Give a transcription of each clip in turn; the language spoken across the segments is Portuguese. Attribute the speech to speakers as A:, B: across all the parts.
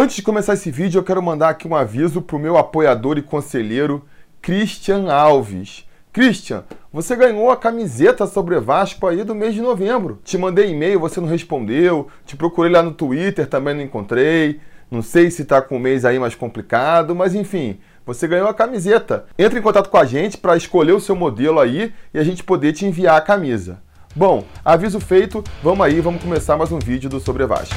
A: Antes de começar esse vídeo, eu quero mandar aqui um aviso para o meu apoiador e conselheiro Christian Alves. Christian, você ganhou a camiseta sobre Vasco aí do mês de novembro. Te mandei e-mail, você não respondeu. Te procurei lá no Twitter, também não encontrei. Não sei se está com o mês aí mais complicado, mas enfim, você ganhou a camiseta. Entre em contato com a gente para escolher o seu modelo aí e a gente poder te enviar a camisa. Bom, aviso feito, vamos aí, vamos começar mais um vídeo do Sobre Vasco.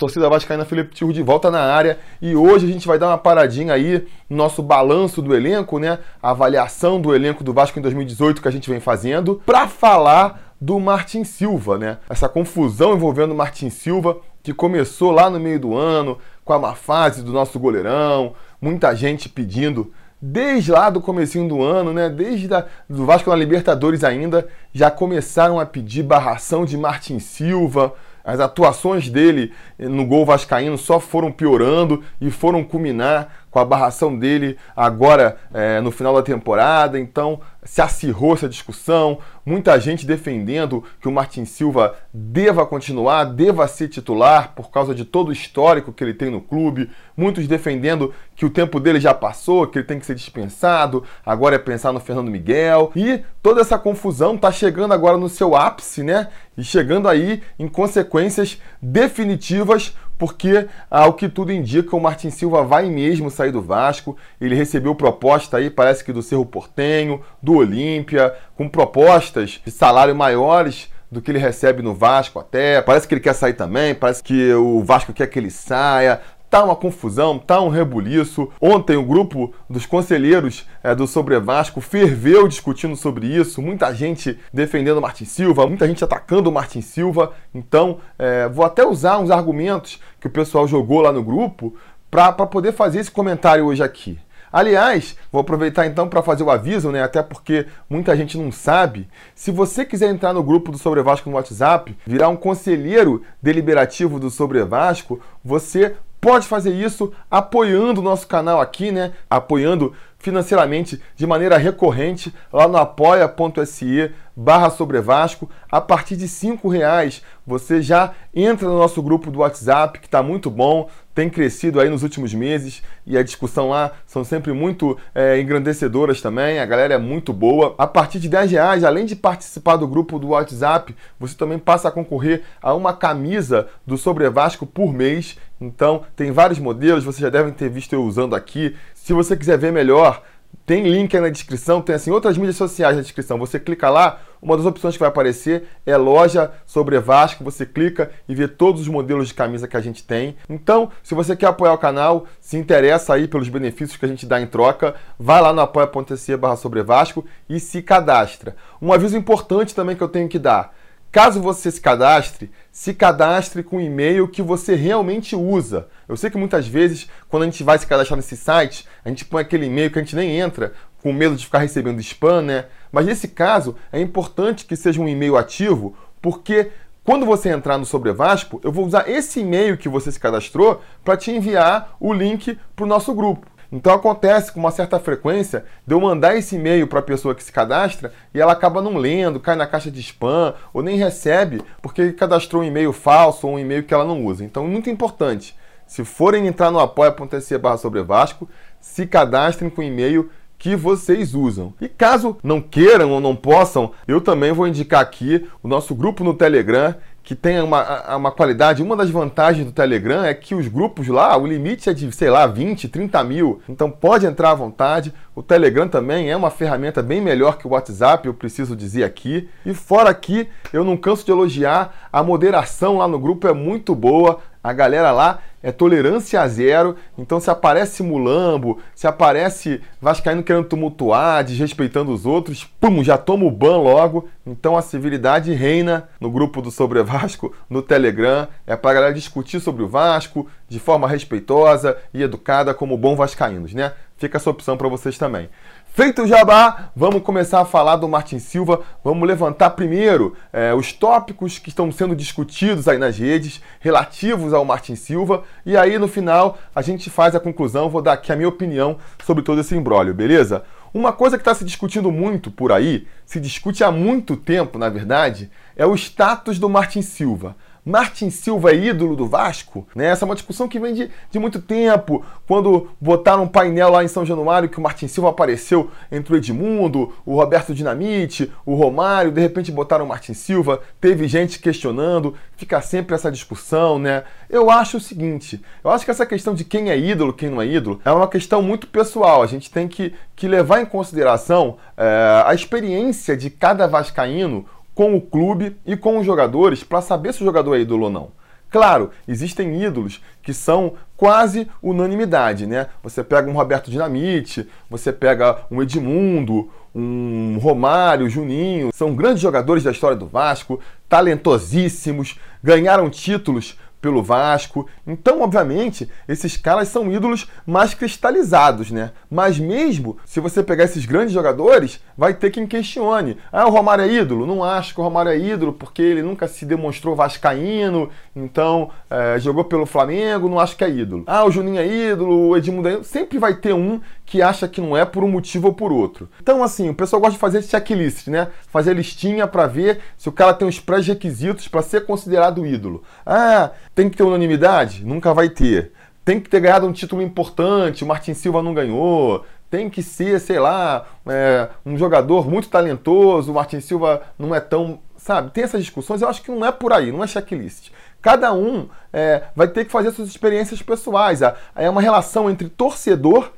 A: Torcida vascaína, Felipe Tirro de volta na área e hoje a gente vai dar uma paradinha aí no nosso balanço do elenco, né? A avaliação do elenco do Vasco em 2018 que a gente vem fazendo para falar do Martin Silva, né? Essa confusão envolvendo o Martin Silva que começou lá no meio do ano com a má fase do nosso goleirão, muita gente pedindo desde lá do comecinho do ano, né? Desde o do Vasco na Libertadores ainda, já começaram a pedir barração de Martin Silva, as atuações dele no gol vascaíno só foram piorando e foram culminar com a barração dele agora é, no final da temporada. Então se acirrou essa discussão, muita gente defendendo que o Martin Silva deva continuar, deva ser titular por causa de todo o histórico que ele tem no clube, muitos defendendo que o tempo dele já passou, que ele tem que ser dispensado, agora é pensar no Fernando Miguel. E toda essa confusão está chegando agora no seu ápice, né? E chegando aí em consequências definitivas porque, ao que tudo indica, o Martin Silva vai mesmo sair do Vasco. Ele recebeu proposta aí, parece que do Cerro Portenho, do Olímpia, com propostas de salário maiores do que ele recebe no Vasco até. Parece que ele quer sair também, parece que o Vasco quer que ele saia. Tá uma confusão, tá um rebuliço. Ontem o grupo dos conselheiros é, do Sobre Vasco ferveu discutindo sobre isso. Muita gente defendendo o Martin Silva, muita gente atacando o Martin Silva. Então, é, vou até usar uns argumentos que o pessoal jogou lá no grupo para poder fazer esse comentário hoje aqui. Aliás, vou aproveitar então para fazer o aviso, né? Até porque muita gente não sabe. Se você quiser entrar no grupo do Sobre Vasco no WhatsApp, virar um conselheiro deliberativo do Sobre Vasco, você pode fazer isso apoiando o nosso canal aqui, né? Apoiando financeiramente de maneira recorrente lá no apoia.se barra sobre Vasco. A partir de cinco reais você já entra no nosso grupo do WhatsApp, que está muito bom, tem crescido aí nos últimos meses e a discussão lá são sempre muito é, engrandecedoras também, a galera é muito boa. A partir de 10 reais, além de participar do grupo do WhatsApp, você também passa a concorrer a uma camisa do Sobre Vasco por mês. Então, tem vários modelos, vocês já devem ter visto eu usando aqui. Se você quiser ver melhor, tem link aí na descrição, tem assim outras mídias sociais na descrição. Você clica lá, uma das opções que vai aparecer é loja sobre Vasco. Você clica e vê todos os modelos de camisa que a gente tem. Então, se você quer apoiar o canal, se interessa aí pelos benefícios que a gente dá em troca, vai lá no apoia.se barra sobre Vasco e se cadastra. Um aviso importante também que eu tenho que dar. Caso você se cadastre, se cadastre com o e-mail que você realmente usa. Eu sei que muitas vezes, quando a gente vai se cadastrar nesse site, a gente põe aquele e-mail que a gente nem entra, com medo de ficar recebendo spam, né? Mas nesse caso, é importante que seja um e-mail ativo, porque quando você entrar no Sobre Vasco, eu vou usar esse e-mail que você se cadastrou para te enviar o link para o nosso grupo. Então acontece com uma certa frequência de eu mandar esse e-mail para a pessoa que se cadastra e ela acaba não lendo, cai na caixa de spam ou nem recebe porque cadastrou um e-mail falso ou um e-mail que ela não usa. Então, muito importante, se forem entrar no apoia.se barra sobre Vasco, se cadastrem com e-mail que vocês usam. E caso não queiram ou não possam, eu também vou indicar aqui o nosso grupo no Telegram que tem uma, uma qualidade. Uma das vantagens do Telegram é que os grupos lá, o limite é de, sei lá, 20, 30 mil. Então pode entrar à vontade. O Telegram também é uma ferramenta bem melhor que o WhatsApp, eu preciso dizer aqui. E fora aqui, eu não canso de elogiar, a moderação lá no grupo é muito boa. A galera lá é tolerância a zero, então se aparece mulambo, se aparece vascaíno querendo tumultuar, desrespeitando os outros, pum, já toma o ban logo. Então a civilidade reina no grupo do Sobre Vasco, no Telegram, é para a galera discutir sobre o Vasco de forma respeitosa e educada como bom vascaínos, né? Fica essa opção para vocês também. Feito o jabá, vamos começar a falar do Martin Silva. Vamos levantar primeiro é, os tópicos que estão sendo discutidos aí nas redes relativos ao Martin Silva. E aí no final a gente faz a conclusão. Vou dar aqui a minha opinião sobre todo esse embrólio, beleza? Uma coisa que está se discutindo muito por aí, se discute há muito tempo, na verdade, é o status do Martin Silva. Martin Silva é ídolo do Vasco? Né? Essa é uma discussão que vem de, de muito tempo. Quando botaram um painel lá em São Januário que o Martin Silva apareceu entre o Edmundo, o Roberto Dinamite, o Romário, de repente botaram o Martin Silva, teve gente questionando, fica sempre essa discussão, né? Eu acho o seguinte, eu acho que essa questão de quem é ídolo, quem não é ídolo, é uma questão muito pessoal. A gente tem que, que levar em consideração é, a experiência de cada vascaíno, com o clube e com os jogadores para saber se o jogador é ídolo ou não. Claro, existem ídolos que são quase unanimidade, né? Você pega um Roberto Dinamite, você pega um Edmundo, um Romário, Juninho, são grandes jogadores da história do Vasco, talentosíssimos, ganharam títulos pelo Vasco. Então, obviamente, esses caras são ídolos mais cristalizados, né? Mas mesmo se você pegar esses grandes jogadores, vai ter quem questione. Ah, o Romário é ídolo? Não acho que o Romário é ídolo, porque ele nunca se demonstrou vascaíno, então é, jogou pelo Flamengo, não acho que é ídolo. Ah, o Juninho é ídolo, o Edmundo é ídolo. Sempre vai ter um que acha que não é por um motivo ou por outro. Então, assim, o pessoal gosta de fazer checklist, né? Fazer listinha para ver se o cara tem os pré-requisitos para ser considerado ídolo. Ah, tem que ter unanimidade? Nunca vai ter. Tem que ter ganhado um título importante, o Martin Silva não ganhou. Tem que ser, sei lá, é, um jogador muito talentoso, o Martin Silva não é tão. Sabe? Tem essas discussões, eu acho que não é por aí, não é checklist. Cada um é, vai ter que fazer suas experiências pessoais. É uma relação entre torcedor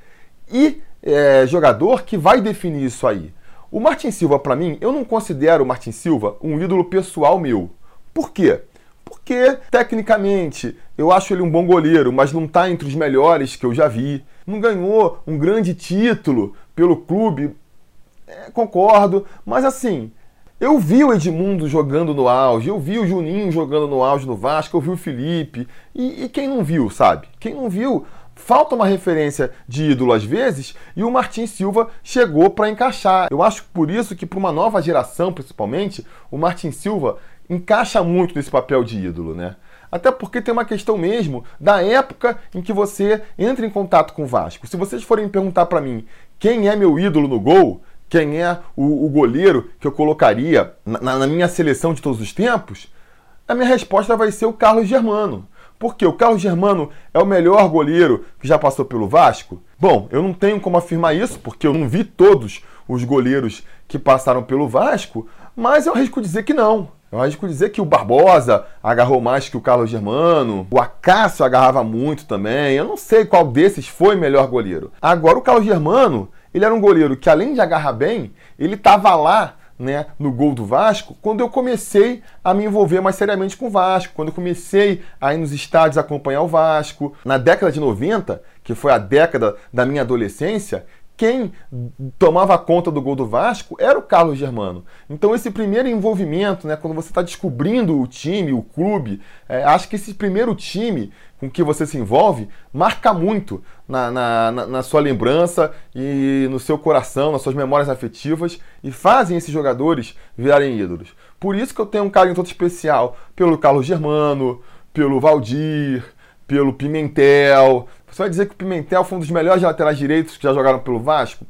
A: e é, jogador que vai definir isso aí. O Martin Silva, para mim, eu não considero o Martin Silva um ídolo pessoal meu. Por quê? Porque, tecnicamente, eu acho ele um bom goleiro, mas não está entre os melhores que eu já vi. Não ganhou um grande título pelo clube, é, concordo, mas assim, eu vi o Edmundo jogando no auge, eu vi o Juninho jogando no auge no Vasco, eu vi o Felipe. E, e quem não viu, sabe? Quem não viu falta uma referência de ídolo às vezes e o Martin Silva chegou para encaixar. Eu acho por isso que para uma nova geração, principalmente, o Martin Silva encaixa muito nesse papel de ídolo, né? Até porque tem uma questão mesmo da época em que você entra em contato com o Vasco. Se vocês forem perguntar para mim quem é meu ídolo no gol, quem é o, o goleiro que eu colocaria na, na minha seleção de todos os tempos, a minha resposta vai ser o Carlos Germano. Porque o Carlos Germano é o melhor goleiro que já passou pelo Vasco? Bom, eu não tenho como afirmar isso, porque eu não vi todos os goleiros que passaram pelo Vasco, mas eu arrisco dizer que não. Eu arrisco dizer que o Barbosa agarrou mais que o Carlos Germano, o Acácio agarrava muito também. Eu não sei qual desses foi melhor goleiro. Agora, o Carlos Germano, ele era um goleiro que, além de agarrar bem, ele estava lá né, no gol do Vasco, quando eu comecei a me envolver mais seriamente com o Vasco, quando eu comecei a ir nos estádios acompanhar o Vasco. Na década de 90, que foi a década da minha adolescência, quem tomava conta do gol do Vasco era o Carlos Germano. Então esse primeiro envolvimento, né, quando você está descobrindo o time, o clube, é, acho que esse primeiro time com que você se envolve marca muito na, na, na, sua lembrança e no seu coração, nas suas memórias afetivas e fazem esses jogadores virarem ídolos. Por isso que eu tenho um carinho todo especial pelo Carlos Germano, pelo Valdir, pelo Pimentel, você vai dizer que o Pimentel foi um dos melhores laterais direitos que já jogaram pelo Vasco?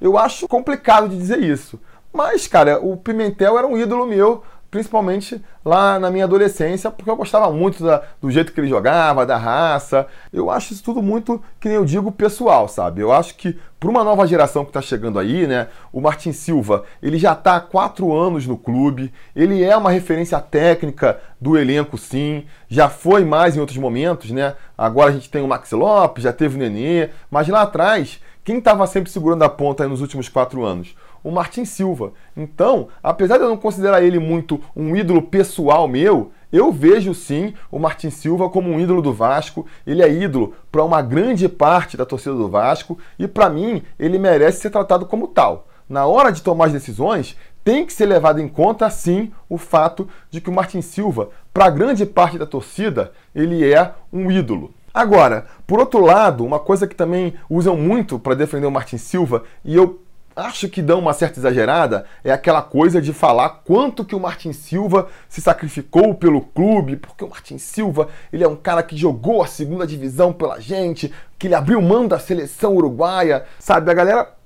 A: Eu acho complicado de dizer isso. Mas, cara, o Pimentel era um ídolo meu principalmente lá na minha adolescência, porque eu gostava muito da, do jeito que ele jogava, da raça. Eu acho isso tudo muito, que nem eu digo, pessoal, sabe? Eu acho que para uma nova geração que está chegando aí, né? O Martin Silva, ele já está há quatro anos no clube, ele é uma referência técnica do elenco, sim. Já foi mais em outros momentos, né? Agora a gente tem o Max Lopes, já teve o Nenê, mas lá atrás, quem estava sempre segurando a ponta nos últimos quatro anos? O Martin Silva. Então, apesar de eu não considerar ele muito um ídolo pessoal meu, eu vejo sim o Martin Silva como um ídolo do Vasco. Ele é ídolo para uma grande parte da torcida do Vasco e para mim ele merece ser tratado como tal. Na hora de tomar as decisões, tem que ser levado em conta sim o fato de que o Martin Silva, para grande parte da torcida, ele é um ídolo. Agora, por outro lado, uma coisa que também usam muito para defender o Martin Silva, e eu acho que dão uma certa exagerada é aquela coisa de falar quanto que o Martin Silva se sacrificou pelo clube, porque o Martin Silva ele é um cara que jogou a segunda divisão pela gente, que ele abriu mão da seleção uruguaia, sabe? A galera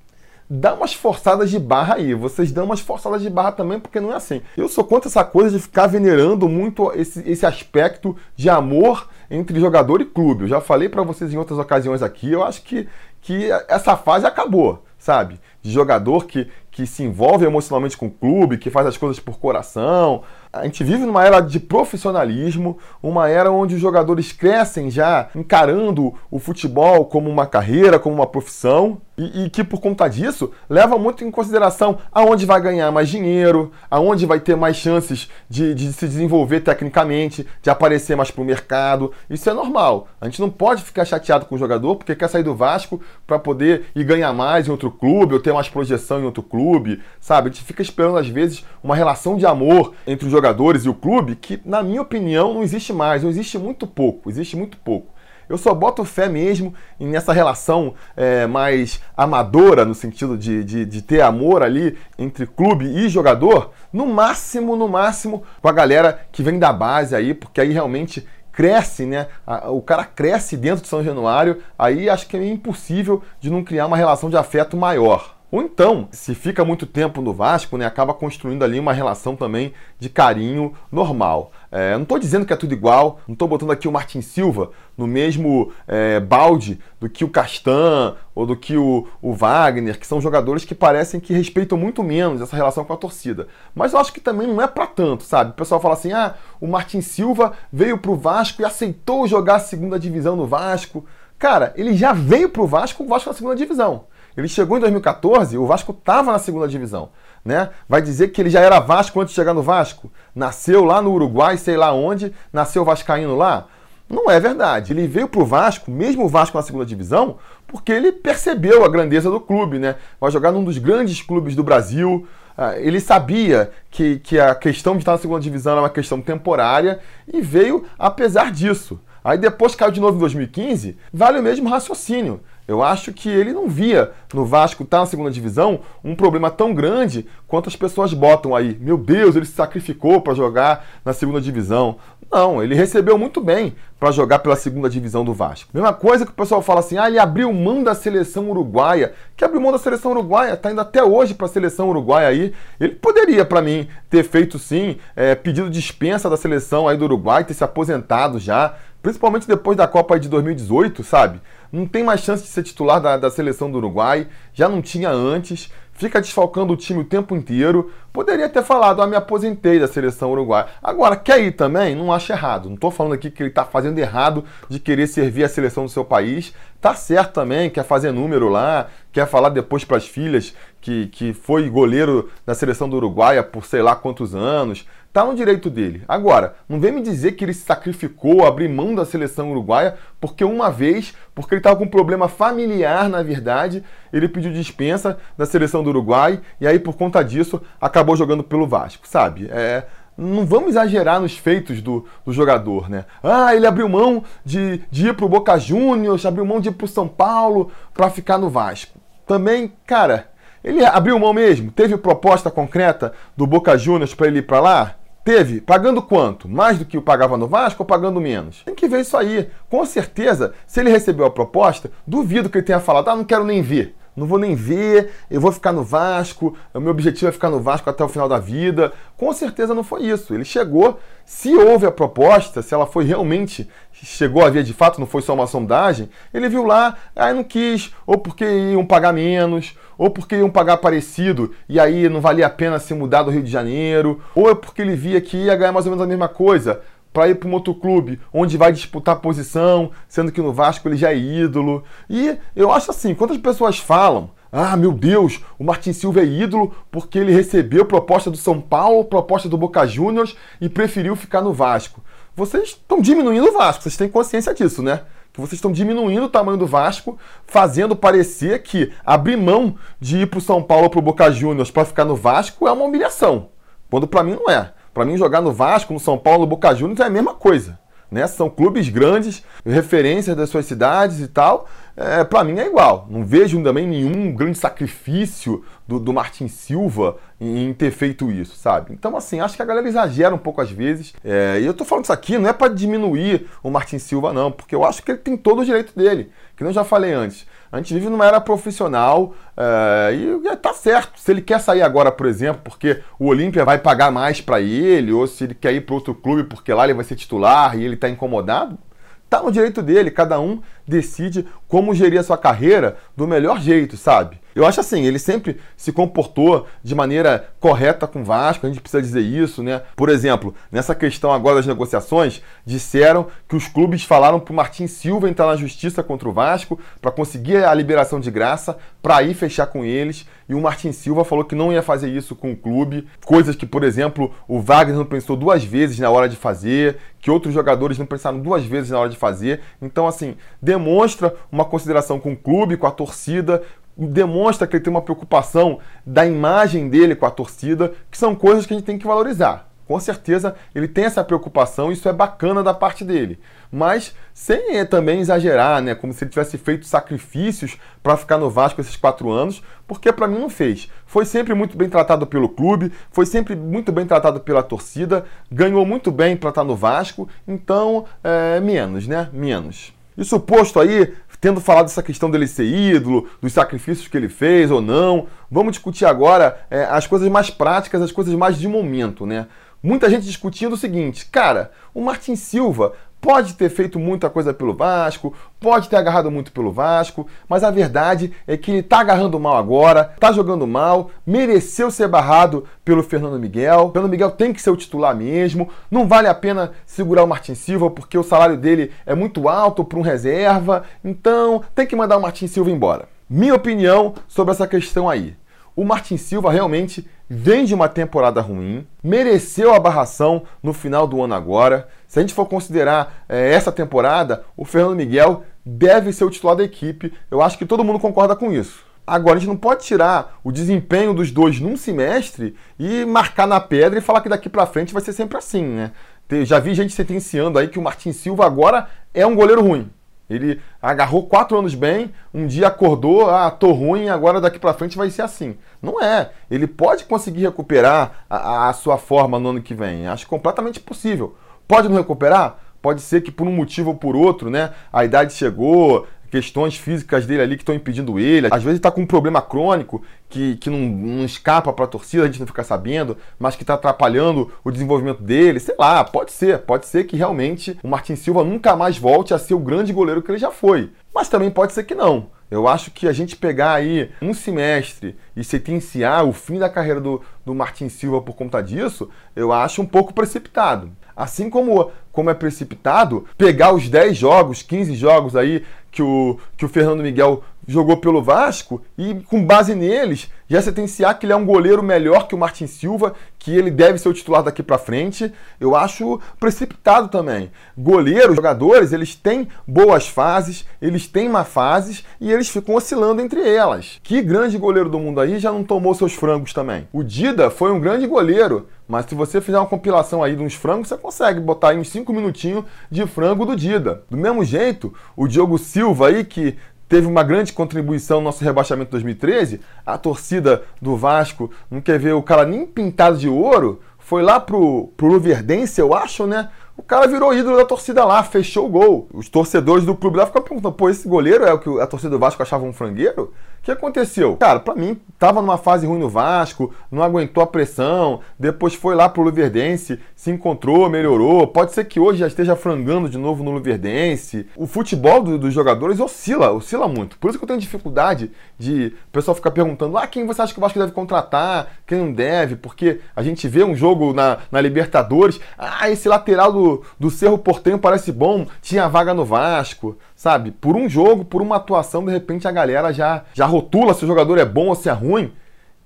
A: dá umas forçadas de barra aí. Vocês dão umas forçadas de barra também, porque não é assim. Eu sou contra essa coisa de ficar venerando muito esse, esse aspecto de amor entre jogador e clube. Eu já falei para vocês em outras ocasiões aqui, eu acho que, que essa fase acabou, sabe? De jogador que, que se envolve emocionalmente com o clube, que faz as coisas por coração, a gente vive numa era de profissionalismo, uma era onde os jogadores crescem já encarando o futebol como uma carreira, como uma profissão, e, e, que por conta disso leva muito em consideração aonde vai ganhar mais dinheiro, aonde vai ter mais chances de, de se desenvolver tecnicamente, de aparecer mais para o mercado. Isso é normal. A gente não pode ficar chateado com o jogador porque quer sair do Vasco para poder ir ganhar mais em outro clube ou ter mais projeção em outro clube, sabe? A gente fica esperando às vezes uma relação de amor entre os jogadores jogadores e o clube que, na minha opinião, não existe mais, não existe muito pouco, existe muito pouco. Eu só boto fé mesmo nessa relação é, mais amadora, no sentido de, de, de, ter amor ali entre clube e jogador, no máximo, no máximo, com a galera que vem da base aí, porque aí realmente cresce, né? O cara cresce dentro de São Januário, aí acho que é impossível de não criar uma relação de afeto maior. Ou então, se fica muito tempo no Vasco, né, acaba construindo ali uma relação também de carinho normal. É, não estou dizendo que é tudo igual, não estou botando aqui o Martin Silva no mesmo é, balde do que o Castan ou do que o, o, Wagner, que são jogadores que parecem que respeitam muito menos essa relação com a torcida. Mas eu acho que também não é para tanto, sabe? O pessoal fala assim: ah, o Martin Silva veio para o Vasco e aceitou jogar a segunda divisão no Vasco. Cara, ele já veio para o Vasco, o Vasco na segunda divisão. Ele chegou em 2014, o Vasco estava na segunda divisão. Né? Vai dizer que ele já era Vasco antes de chegar no Vasco? Nasceu lá no Uruguai, sei lá onde, nasceu Vascaíno lá? Não é verdade. Ele veio para o Vasco, mesmo o Vasco na segunda divisão, porque ele percebeu a grandeza do clube, né? Vai jogar num dos grandes clubes do Brasil. Ah, ele sabia que, que a questão de estar na segunda divisão era uma questão temporária e veio apesar disso. Aí depois caiu de novo em 2015, vale o mesmo raciocínio. Eu acho que ele não via no Vasco estar tá na segunda divisão um problema tão grande quanto as pessoas botam aí. Meu Deus, ele se sacrificou para jogar na segunda divisão. Não, ele recebeu muito bem para jogar pela segunda divisão do Vasco. Mesma coisa que o pessoal fala assim: ah, ele abriu mão da seleção uruguaia. Que abriu mão da seleção uruguaia, tá indo até hoje para a seleção uruguaia aí. Ele poderia, para mim, ter feito sim, é, pedido dispensa da seleção aí do Uruguai, ter se aposentado já, principalmente depois da Copa de 2018, sabe? Não tem mais chance de ser titular da, da seleção do Uruguai, já não tinha antes, fica desfalcando o time o tempo inteiro. Poderia ter falado, ah, me aposentei da seleção uruguaia. Agora, quer ir também? Não acho errado. Não estou falando aqui que ele está fazendo errado de querer servir a seleção do seu país. Tá certo também, quer fazer número lá, quer falar depois para as filhas que, que foi goleiro da seleção do Uruguai por sei lá quantos anos. Tá no direito dele. Agora, não vem me dizer que ele se sacrificou, abrir mão da seleção uruguaia, porque uma vez, porque ele estava com um problema familiar, na verdade, ele pediu dispensa da seleção do Uruguai e aí, por conta disso, acabou jogando pelo Vasco, sabe? É, não vamos exagerar nos feitos do, do, jogador, né? Ah, ele abriu mão de, de ir para o Boca Juniors, abriu mão de ir para o São Paulo para ficar no Vasco. Também, cara, ele abriu mão mesmo? Teve proposta concreta do Boca Juniors para ele ir para lá? Teve, pagando quanto? Mais do que o pagava no Vasco ou pagando menos? Tem que ver isso aí. Com certeza, se ele recebeu a proposta, duvido que ele tenha falado, ah, não quero nem ver. Não vou nem ver, eu vou ficar no Vasco, o meu objetivo é ficar no Vasco até o final da vida. Com certeza não foi isso. Ele chegou, se houve a proposta, se ela foi realmente, chegou a ver de fato, não foi só uma sondagem, ele viu lá, aí não quis, ou porque iam pagar menos, ou porque iam pagar parecido e aí não valia a pena se mudar do Rio de Janeiro, ou é porque ele via que ia ganhar mais ou menos a mesma coisa para ir para um outro clube onde vai disputar posição, sendo que no Vasco ele já é ídolo. E eu acho assim, quantas pessoas falam ah, meu Deus, o Martin Silva é ídolo porque ele recebeu proposta do São Paulo, proposta do Boca Juniors e preferiu ficar no Vasco. Vocês estão diminuindo o Vasco, vocês têm consciência disso, né? Que vocês estão diminuindo o tamanho do Vasco, fazendo parecer que abrir mão de ir para o São Paulo ou para o Boca Juniors para ficar no Vasco é uma humilhação. Quando para mim não é. Para mim jogar no Vasco, no São Paulo, no Boca Juniors é a mesma coisa. Né? São clubes grandes, referências das suas cidades e tal. é, para mim é igual. Não vejo também nenhum grande sacrifício do, do Martin Silva em, em, ter feito isso, sabe? Então, assim, acho que a galera exagera um pouco às vezes. É, e eu tô falando isso aqui não é para diminuir o Martin Silva, não, porque eu acho que ele tem todo o direito dele, que eu já falei antes. A gente vive numa era profissional é, e tá certo. Se ele quer sair agora, por exemplo, porque o Olímpia vai pagar mais para ele, ou se ele quer ir para outro clube porque lá ele vai ser titular e ele tá incomodado, tá no direito dele. Cada um decide como gerir a sua carreira do melhor jeito, sabe? Eu acho assim, ele sempre se comportou de maneira correta com o Vasco, a gente precisa dizer isso, né? Por exemplo, nessa questão agora das negociações, disseram que os clubes falaram para o Martin Silva entrar na justiça contra o Vasco para conseguir a liberação de graça, para ir fechar com eles, e o Martin Silva falou que não ia fazer isso com o clube, coisas que, por exemplo, o Wagner não pensou duas vezes na hora de fazer, que outros jogadores não pensaram duas vezes na hora de fazer. Então, assim, demonstra uma consideração com o clube, com a torcida, demonstra que ele tem uma preocupação da imagem dele com a torcida, que são coisas que a gente tem que valorizar. Com certeza ele tem essa preocupação, isso é bacana da parte dele. Mas sem também exagerar, né? Como se ele tivesse feito sacrifícios para ficar no Vasco esses quatro anos, porque para mim não fez. Foi sempre muito bem tratado pelo clube, foi sempre muito bem tratado pela torcida, ganhou muito bem para estar no Vasco, então é, menos, né? Menos. Isso posto aí, tendo falado dessa questão dele ser ídolo, dos sacrifícios que ele fez ou não, vamos discutir agora é, as coisas mais práticas, as coisas mais de momento, né? Muita gente discutindo o seguinte, cara, o Martin Silva pode ter feito muita coisa pelo Vasco, pode ter agarrado muito pelo Vasco, mas a verdade é que ele está agarrando mal agora, está jogando mal, mereceu ser barrado pelo Fernando Miguel. O Fernando Miguel tem que ser o titular mesmo. Não vale a pena segurar o Martin Silva porque o salário dele é muito alto para um reserva. Então tem que mandar o Martin Silva embora. Minha opinião sobre essa questão aí. O Martin Silva realmente vem de uma temporada ruim, mereceu a barração no final do ano agora. Se a gente for considerar é, essa temporada, o Fernando Miguel deve ser o titular da equipe. Eu acho que todo mundo concorda com isso. Agora, a gente não pode tirar o desempenho dos dois num semestre e marcar na pedra e falar que daqui para frente vai ser sempre assim, né? Já vi gente sentenciando aí que o Martin Silva agora é um goleiro ruim. Ele agarrou quatro anos bem, um dia acordou, ah, tô ruim, agora daqui para frente vai ser assim. Não é. Ele pode conseguir recuperar a, a, sua forma no ano que vem. Acho completamente possível. Pode não recuperar? Pode ser que por um motivo ou por outro, né? A idade chegou, questões físicas dele ali que estão impedindo ele. Às vezes está com um problema crônico que, que não, não escapa para a torcida, a gente não fica sabendo, mas que está atrapalhando o desenvolvimento dele. Sei lá, pode ser. Pode ser que realmente o Martin Silva nunca mais volte a ser o grande goleiro que ele já foi. Mas também pode ser que não. Eu acho que a gente pegar aí um semestre e sentenciar o fim da carreira do, do Martin Silva por conta disso, eu acho um pouco precipitado. Assim como, como é precipitado pegar os 10 jogos, 15 jogos aí que o, que o Fernando Miguel jogou pelo Vasco e, com base neles, já sentenciar que ele é um goleiro melhor que o Martin Silva, que ele deve ser o titular daqui para frente, eu acho precipitado também. Goleiros, jogadores, eles têm boas fases, eles têm má fases e eles ficam oscilando entre elas. Que grande goleiro do mundo aí já não tomou seus frangos também? O Dida foi um grande goleiro, mas se você fizer uma compilação aí de uns frangos, você consegue botar aí uns 5 minutinhos de frango do Dida. Do mesmo jeito, o Diogo Silva aí, que teve uma grande contribuição no nosso rebaixamento de 2013, a torcida do Vasco não quer ver o cara nem pintado de ouro, foi lá pro, pro Luverdense, eu acho, né? O cara virou ídolo da torcida lá, fechou o gol. Os torcedores do clube lá ficam perguntando: pô, esse goleiro é o que a torcida do Vasco achava um frangueiro? O que aconteceu? Cara, para mim, tava numa fase ruim no Vasco, não aguentou a pressão, depois foi lá pro Luverdense, se encontrou, melhorou. Pode ser que hoje já esteja frangando de novo no Luverdense. O futebol do, dos jogadores oscila, oscila muito. Por isso que eu tenho dificuldade de o pessoal ficar perguntando: ah, quem você acha que o Vasco deve contratar, quem não deve? Porque a gente vê um jogo na, na Libertadores, ah, esse lateral do, do Cerro Portenho parece bom, tinha vaga no Vasco sabe? Por um jogo, por uma atuação, de repente a galera já, já rotula se o jogador é bom ou se é ruim.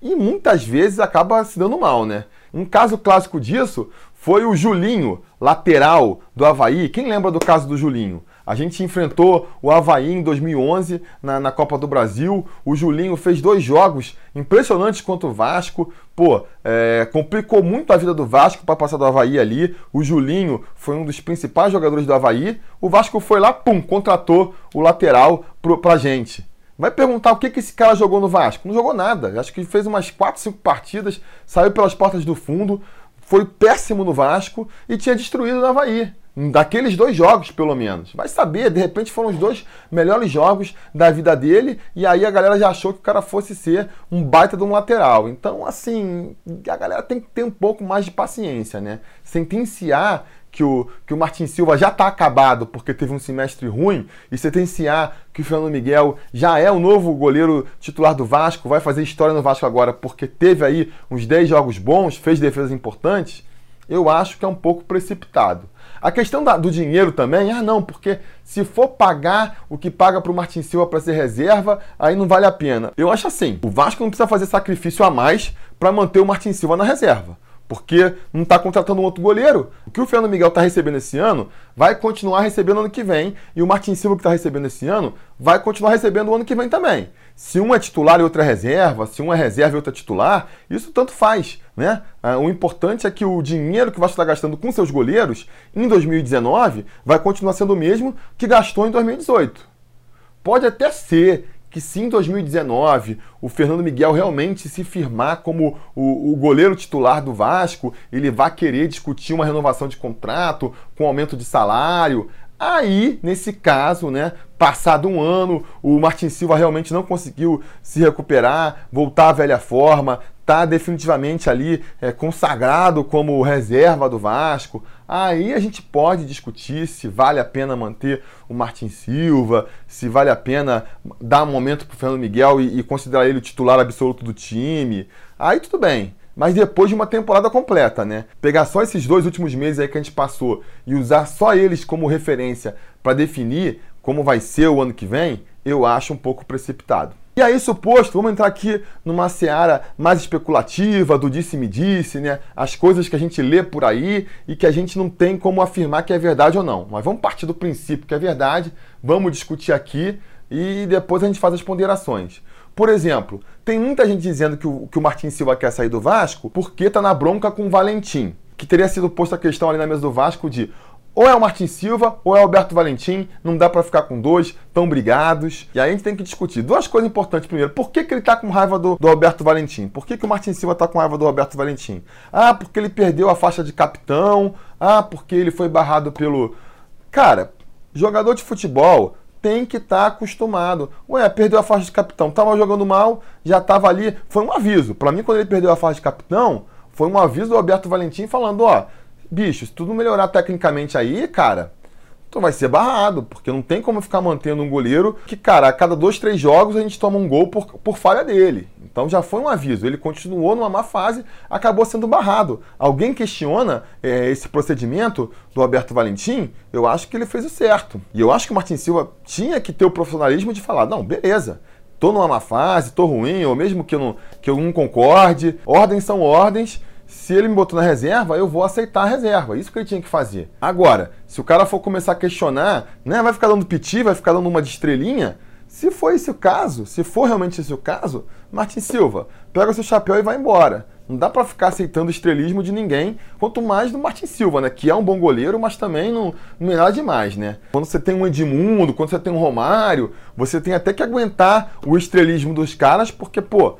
A: E muitas vezes acaba se dando mal, né? Um caso clássico disso foi o Julinho, lateral do Havaí. Quem lembra do caso do Julinho? A gente enfrentou o Havaí em 2011 na, na Copa do Brasil. O Julinho fez dois jogos impressionantes contra o Vasco. Pô, é, complicou muito a vida do Vasco para passar do Havaí ali. O Julinho foi um dos principais jogadores do Havaí. O Vasco foi lá, pum, contratou o lateral pro, pra gente. Vai perguntar o que, que esse cara jogou no Vasco. Não jogou nada. Acho que fez umas 4, 5 partidas, saiu pelas portas do fundo, foi péssimo no Vasco e tinha destruído o Havaí. Daqueles dois jogos, pelo menos. Vai saber, de repente foram os dois melhores jogos da vida dele, e aí a galera já achou que o cara fosse ser um baita de um lateral. Então, assim, a galera tem que ter um pouco mais de paciência, né? Sentenciar que o, que o Martin Silva já está acabado porque teve um semestre ruim e sentenciar que o Fernando Miguel já é o novo goleiro titular do Vasco, vai fazer história no Vasco agora porque teve aí uns 10 jogos bons, fez defesas importantes, eu acho que é um pouco precipitado. A questão da, do dinheiro também, ah não, porque se for pagar o que paga para o Martin Silva para ser reserva, aí não vale a pena. Eu acho assim, o Vasco não precisa fazer sacrifício a mais para manter o Martin Silva na reserva porque não está contratando um outro goleiro. O que o Fernando Miguel está recebendo esse ano vai continuar recebendo ano que vem, e o Martin Silva que está recebendo esse ano vai continuar recebendo o ano que vem também. Se um é titular e outro é reserva, se um é reserva e outro é titular, isso tanto faz. Né? Ah, o importante é que o dinheiro que vai estar gastando com seus goleiros em 2019 vai continuar sendo o mesmo que gastou em 2018. Pode até ser que se em 2019 o Fernando Miguel realmente se firmar como o, o, goleiro titular do Vasco, ele vai querer discutir uma renovação de contrato com aumento de salário. Aí, nesse caso, né, passado um ano, o Martin Silva realmente não conseguiu se recuperar, voltar à velha forma, está definitivamente ali é, consagrado como reserva do Vasco, aí a gente pode discutir se vale a pena manter o Martin Silva, se vale a pena dar um momento para o Fernando Miguel e, e considerar ele o titular absoluto do time. Aí tudo bem mas depois de uma temporada completa, né? Pegar só esses dois últimos meses aí que a gente passou e usar só eles como referência para definir como vai ser o ano que vem, eu acho um pouco precipitado. E aí, suposto, vamos entrar aqui numa seara mais especulativa, do disse-me-disse, né? As coisas que a gente lê por aí e que a gente não tem como afirmar que é verdade ou não. Mas vamos partir do princípio que é verdade, vamos discutir aqui e depois a gente faz as ponderações. Por exemplo, tem muita gente dizendo que o, que o Martin Silva quer sair do Vasco porque tá na bronca com o Valentim. Que teria sido posta a questão ali na mesa do Vasco de ou é o Martin Silva ou é o Alberto Valentim, não dá para ficar com dois, tão brigados. E aí a gente tem que discutir duas coisas importantes. Primeiro, por que, que ele tá com raiva do, do Alberto Valentim? Por que, que o Martin Silva tá com raiva do Alberto Valentim? Ah, porque ele perdeu a faixa de capitão. Ah, porque ele foi barrado pelo. Cara, jogador de futebol tem que estar tá acostumado. Ué, perdeu a faixa de capitão, tava jogando mal, já tava ali. Foi um aviso. Para mim, quando ele perdeu a faixa de capitão, foi um aviso do Alberto Valentim falando: ó bicho, se tudo melhorar tecnicamente aí, cara, tu vai ser barrado, porque não tem como ficar mantendo um goleiro que, cara, a cada dois, três jogos a gente toma um gol por, por falha dele. Então já foi um aviso. Ele continuou numa má fase, acabou sendo barrado. Alguém questiona é, esse procedimento do Alberto Valentim? Eu acho que ele fez o certo. E eu acho que o Martin Silva tinha que ter o profissionalismo de falar: não, beleza. Tô numa má fase, tô ruim, ou mesmo que eu não, que eu não concorde. Ordens são ordens se ele me botou na reserva, eu vou aceitar a reserva. Isso que ele tinha que fazer. Agora, se o cara for começar a questionar, né, vai ficar dando piti, vai ficar dando uma de estrelinha. Se for esse o caso, se for realmente esse o caso, Martin Silva, pega o seu chapéu e vai embora. Não dá para ficar aceitando estrelismo de ninguém, quanto mais do Martin Silva, né? Que é um bom goleiro, mas também não, não é nada demais, né? Quando você tem um Edmundo, quando você tem um Romário, você tem até que aguentar o estrelismo dos caras, porque, pô,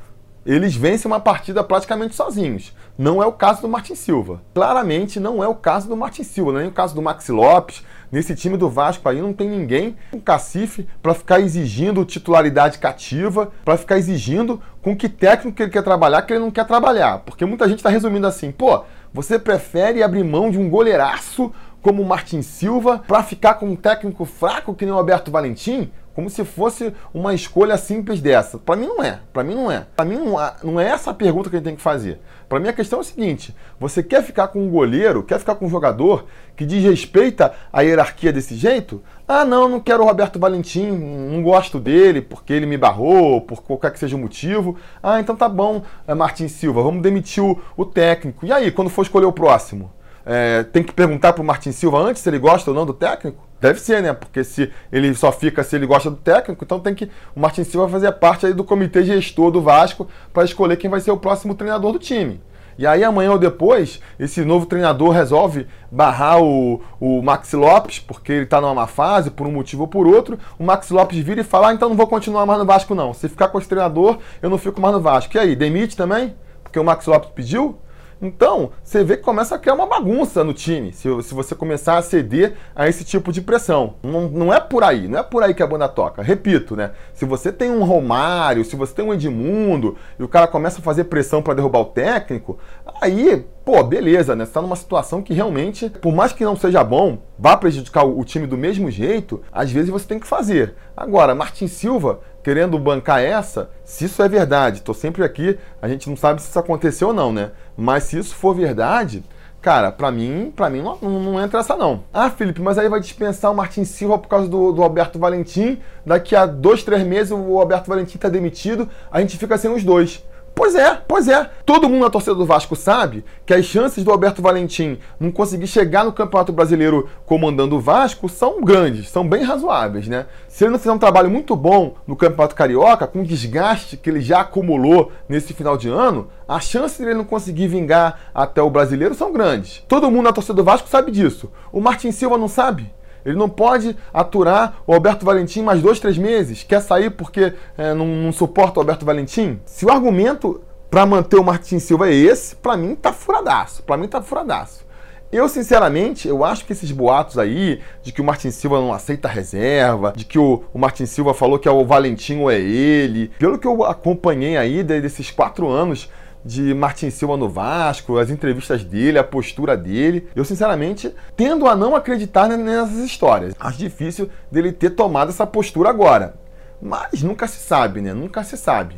A: eles vencem uma partida praticamente sozinhos. Não é o caso do Martin Silva. Claramente não é o caso do Martin Silva, nem o caso do Maxi Lopes. Nesse time do Vasco aí não tem ninguém com cacife para ficar exigindo titularidade cativa, para ficar exigindo com que técnico ele quer trabalhar que ele não quer trabalhar. Porque muita gente está resumindo assim, pô, você prefere abrir mão de um goleiraço como o Martin Silva para ficar com um técnico fraco que nem o Alberto Valentim? Como se fosse uma escolha simples dessa. Para mim não é. Para mim não é. Para mim não, é essa a pergunta que a gente tem que fazer. Para mim a questão é a seguinte: você quer ficar com um goleiro, quer ficar com um jogador que desrespeita a hierarquia desse jeito? Ah, não, não quero o Roberto Valentim, não gosto dele porque ele me barrou, por qualquer que seja o motivo. Ah, então tá bom, eh, Martin Silva, vamos demitir o, o técnico. E aí, quando for escolher o próximo? É, tem que perguntar pro Martin Silva antes se ele gosta ou não do técnico? Deve ser, né? Porque se ele só fica se ele gosta do técnico, então tem que o Martin Silva fazer parte aí do comitê gestor do Vasco para escolher quem vai ser o próximo treinador do time. E aí amanhã ou depois, esse novo treinador resolve barrar o, o Max Lopes, porque ele está numa má fase, por um motivo ou por outro. O Max Lopes vira e fala: ah, então não vou continuar mais no Vasco, não. Se ficar com esse treinador, eu não fico mais no Vasco. E aí, demite também? Porque o Max Lopes pediu? Então, você vê que começa a criar uma bagunça no time, se, se você começar a ceder a esse tipo de pressão. Não, não é por aí, não é por aí que a banda toca. Repito, né? Se você tem um Romário, se você tem um Edmundo, e o cara começa a fazer pressão para derrubar o técnico, aí, pô, beleza, né? Você tá numa situação que realmente, por mais que não seja bom, vá prejudicar o, o time do mesmo jeito, às vezes você tem que fazer. Agora, Martin Silva querendo bancar essa, se isso é verdade, tô sempre aqui, a gente não sabe se isso aconteceu ou não, né? Mas se isso for verdade, cara, para mim, para mim não, não, entra essa não. Ah, Felipe, mas aí vai dispensar o Martin Silva por causa do, do Alberto Valentim. Daqui a dois, três meses o Alberto Valentim tá demitido, a gente fica sem os dois. Pois é, pois é. Todo mundo na torcida do Vasco sabe que as chances do Alberto Valentim não conseguir chegar no Campeonato Brasileiro comandando o Vasco são grandes, são bem razoáveis, né? Se ele não fizer um trabalho muito bom no Campeonato Carioca, com o desgaste que ele já acumulou nesse final de ano, as chances de ele não conseguir vingar até o Brasileiro são grandes. Todo mundo na torcida do Vasco sabe disso. O Martin Silva não sabe? Ele não pode aturar o Alberto Valentim mais dois, três meses. Quer sair porque é, não, não, suporta o Alberto Valentim? Se o argumento para manter o Martin Silva é esse, para mim tá furadaço. Para mim tá furadaço. Eu, sinceramente, eu acho que esses boatos aí, de que o Martin Silva não aceita reserva, de que o, o Martin Silva falou que é o Valentim ou é ele, pelo que eu acompanhei aí desses quatro anos de Martin Silva no Vasco, as entrevistas dele, a postura dele. Eu, sinceramente, tendo a não acreditar nessas histórias. Acho difícil dele ter tomado essa postura agora. Mas nunca se sabe, né? Nunca se sabe.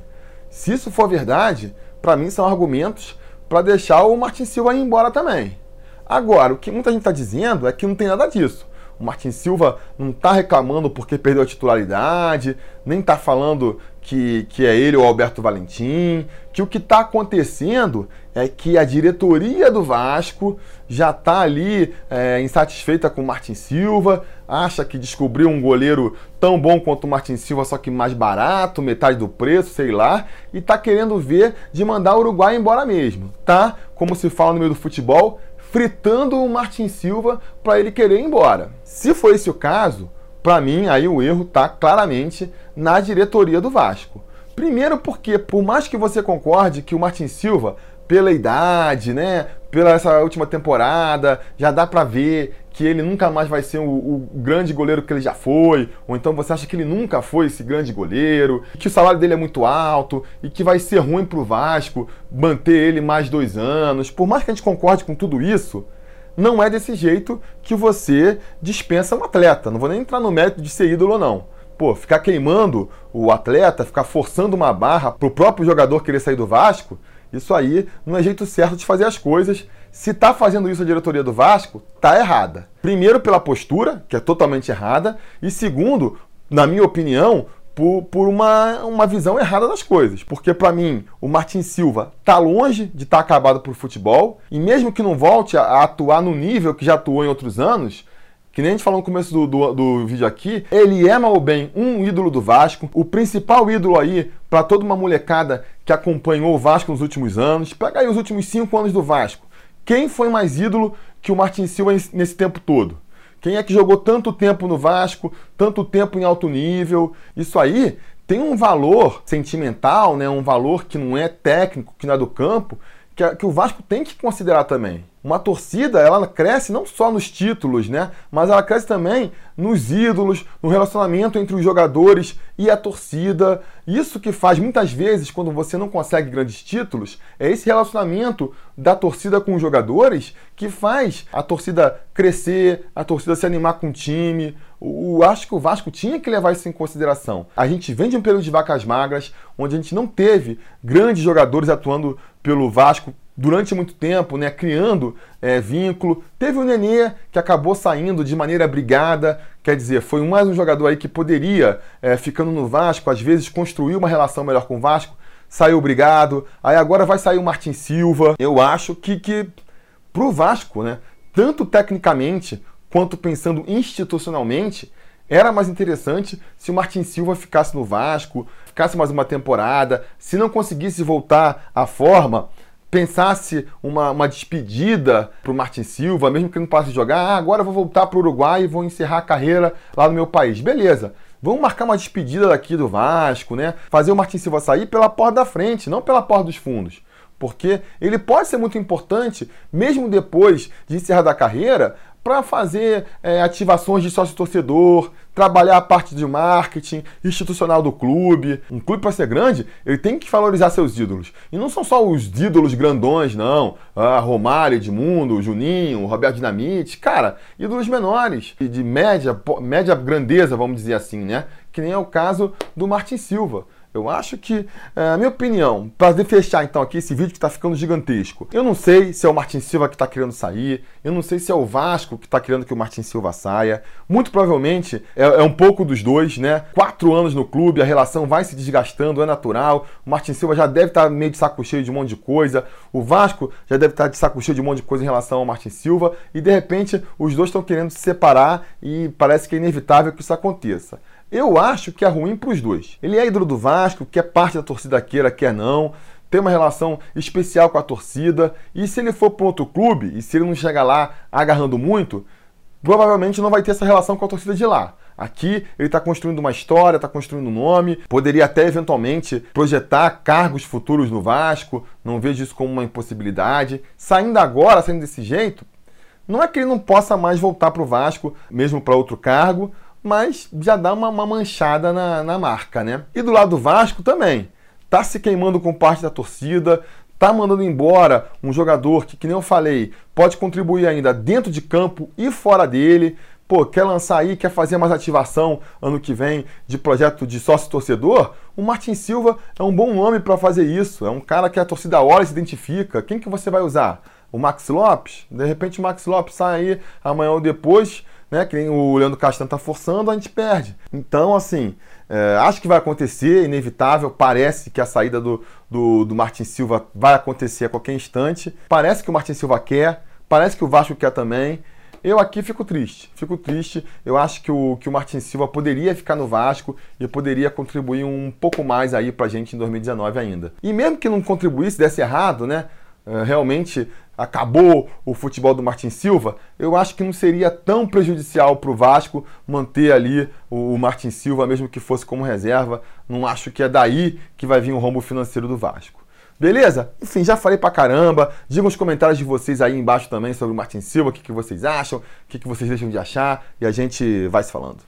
A: Se isso for verdade, para mim são argumentos para deixar o Martin Silva ir embora também. Agora, o que muita gente está dizendo é que não tem nada disso. O Martin Silva não está reclamando porque perdeu a titularidade, nem está falando que, que é ele ou Alberto Valentim, que o que está acontecendo é que a diretoria do Vasco já está ali é, insatisfeita com o Martin Silva, acha que descobriu um goleiro tão bom quanto o Martin Silva, só que mais barato, metade do preço, sei lá, e está querendo ver de mandar o Uruguai embora mesmo, tá? Como se fala no meio do futebol, fritando o Martin Silva para ele querer ir embora. Se for esse o caso, para mim aí o erro está claramente na diretoria do Vasco. Primeiro porque, por mais que você concorde que o Martin Silva, pela idade, né, pela essa última temporada, já dá para ver que ele nunca mais vai ser o, o, grande goleiro que ele já foi, ou então você acha que ele nunca foi esse grande goleiro, que o salário dele é muito alto e que vai ser ruim pro Vasco manter ele mais dois anos. Por mais que a gente concorde com tudo isso, não é desse jeito que você dispensa um atleta. Não vou nem entrar no mérito de ser ídolo ou não. Pô, ficar queimando o atleta, ficar forçando uma barra pro próprio jogador querer sair do Vasco, isso aí não é jeito certo de fazer as coisas. Se está fazendo isso a diretoria do Vasco, tá errada. Primeiro pela postura, que é totalmente errada, e segundo, na minha opinião, por, por uma, uma visão errada das coisas. Porque, para mim, o Martin Silva tá longe de estar tá acabado por futebol, e mesmo que não volte a, a, atuar no nível que já atuou em outros anos, que nem a gente falou no começo do, do, do vídeo aqui, ele é, mal bem, um ídolo do Vasco, o principal ídolo aí para toda uma molecada que acompanhou o Vasco nos últimos anos. Pega aí os últimos cinco anos do Vasco. Quem foi mais ídolo que o Martin Silva nesse tempo todo? Quem é que jogou tanto tempo no Vasco, tanto tempo em alto nível? Isso aí tem um valor sentimental, né? um valor que não é técnico, que não é do campo, que, que o Vasco tem que considerar também. Uma torcida, ela cresce não só nos títulos, né? Mas ela cresce também nos ídolos, no relacionamento entre os jogadores e a torcida. Isso que faz muitas vezes, quando você não consegue grandes títulos, é esse relacionamento da torcida com os jogadores que faz a torcida crescer, a torcida se animar com o time. O, acho que o Vasco tinha que levar isso em consideração. A gente vem de um período de vacas magras, onde a gente não teve grandes jogadores atuando pelo Vasco durante muito tempo, né, criando é, vínculo. Teve o Nenê, que acabou saindo de maneira brigada, quer dizer, foi mais um jogador aí que poderia, é, ficando no Vasco, às vezes construir uma relação melhor com o Vasco, saiu brigado. Aí agora vai sair o Martin Silva. Eu acho que, que pro Vasco, né, tanto tecnicamente quanto pensando institucionalmente, era mais interessante se o Martin Silva ficasse no Vasco, ficasse mais uma temporada, se não conseguisse voltar à forma, pensasse uma, uma despedida para o Martin Silva, mesmo que não passe de jogar, ah, agora eu vou voltar para o Uruguai e vou encerrar a carreira lá no meu país. Beleza. Vamos marcar uma despedida daqui do Vasco, né? Fazer o Martin Silva sair pela porta da frente, não pela porta dos fundos porque ele pode ser muito importante, mesmo depois de encerrar a carreira, para fazer é, ativações de sócio-torcedor, trabalhar a parte de marketing institucional do clube. Um clube para ser grande, ele tem que valorizar seus ídolos. E não são só os ídolos grandões, não. Ah, Romário, Edmundo, Juninho, Roberto Dinamite. Cara, ídolos menores, de média, média grandeza, vamos dizer assim, né? Que nem é o caso do Martin Silva. Eu acho que, é, a minha opinião, para fechar então aqui esse vídeo que está ficando gigantesco, eu não sei se é o Martin Silva que está querendo sair, eu não sei se é o Vasco que está querendo que o Martin Silva saia. Muito provavelmente é, é, um pouco dos dois, né? Quatro anos no clube, a relação vai se desgastando, é natural. O Martin Silva já deve estar tá meio de saco cheio de um monte de coisa, o Vasco já deve estar tá de saco cheio de um monte de coisa em relação ao Martin Silva, e de repente os dois estão querendo se separar e parece que é inevitável que isso aconteça. Eu acho que é ruim para os dois. Ele é ídolo do Vasco, quer parte da torcida queira, quer não. Tem uma relação especial com a torcida. E se ele for para outro clube, e se ele não chegar lá agarrando muito, provavelmente não vai ter essa relação com a torcida de lá. Aqui ele está construindo uma história, está construindo um nome, poderia até eventualmente projetar cargos futuros no Vasco, não vejo isso como uma impossibilidade. Saindo agora, saindo desse jeito, não é que ele não possa mais voltar para o Vasco, mesmo para outro cargo, mas já dá uma, uma manchada na, na, marca, né? E do lado do Vasco também. Tá se queimando com parte da torcida, tá mandando embora um jogador que, que nem eu falei, pode contribuir ainda dentro de campo e fora dele. Pô, quer lançar aí, quer fazer mais ativação ano que vem de projeto de sócio-torcedor? O Martin Silva é um bom nome para fazer isso. É um cara que a torcida olha e se identifica. Quem que você vai usar? O Max Lopes? De repente o Max Lopes sai aí amanhã ou depois né? Que nem o Leandro Castan tá forçando, a gente perde. Então, assim, é, acho que vai acontecer, inevitável. Parece que a saída do, do, do Martin Silva vai acontecer a qualquer instante. Parece que o Martin Silva quer, parece que o Vasco quer também. Eu aqui fico triste, fico triste. Eu acho que o, que o Martin Silva poderia ficar no Vasco e poderia contribuir um pouco mais aí pra gente em 2019 ainda. E mesmo que não contribuísse, desse errado, né? É, realmente acabou o futebol do Martin Silva, eu acho que não seria tão prejudicial para o Vasco manter ali o Martin Silva, mesmo que fosse como reserva. Não acho que é daí que vai vir o rombo financeiro do Vasco. Beleza? Enfim, já falei pra caramba. Digam os comentários de vocês aí embaixo também sobre o Martin Silva, o que, que vocês acham, o que, que vocês deixam de achar, e a gente vai se falando.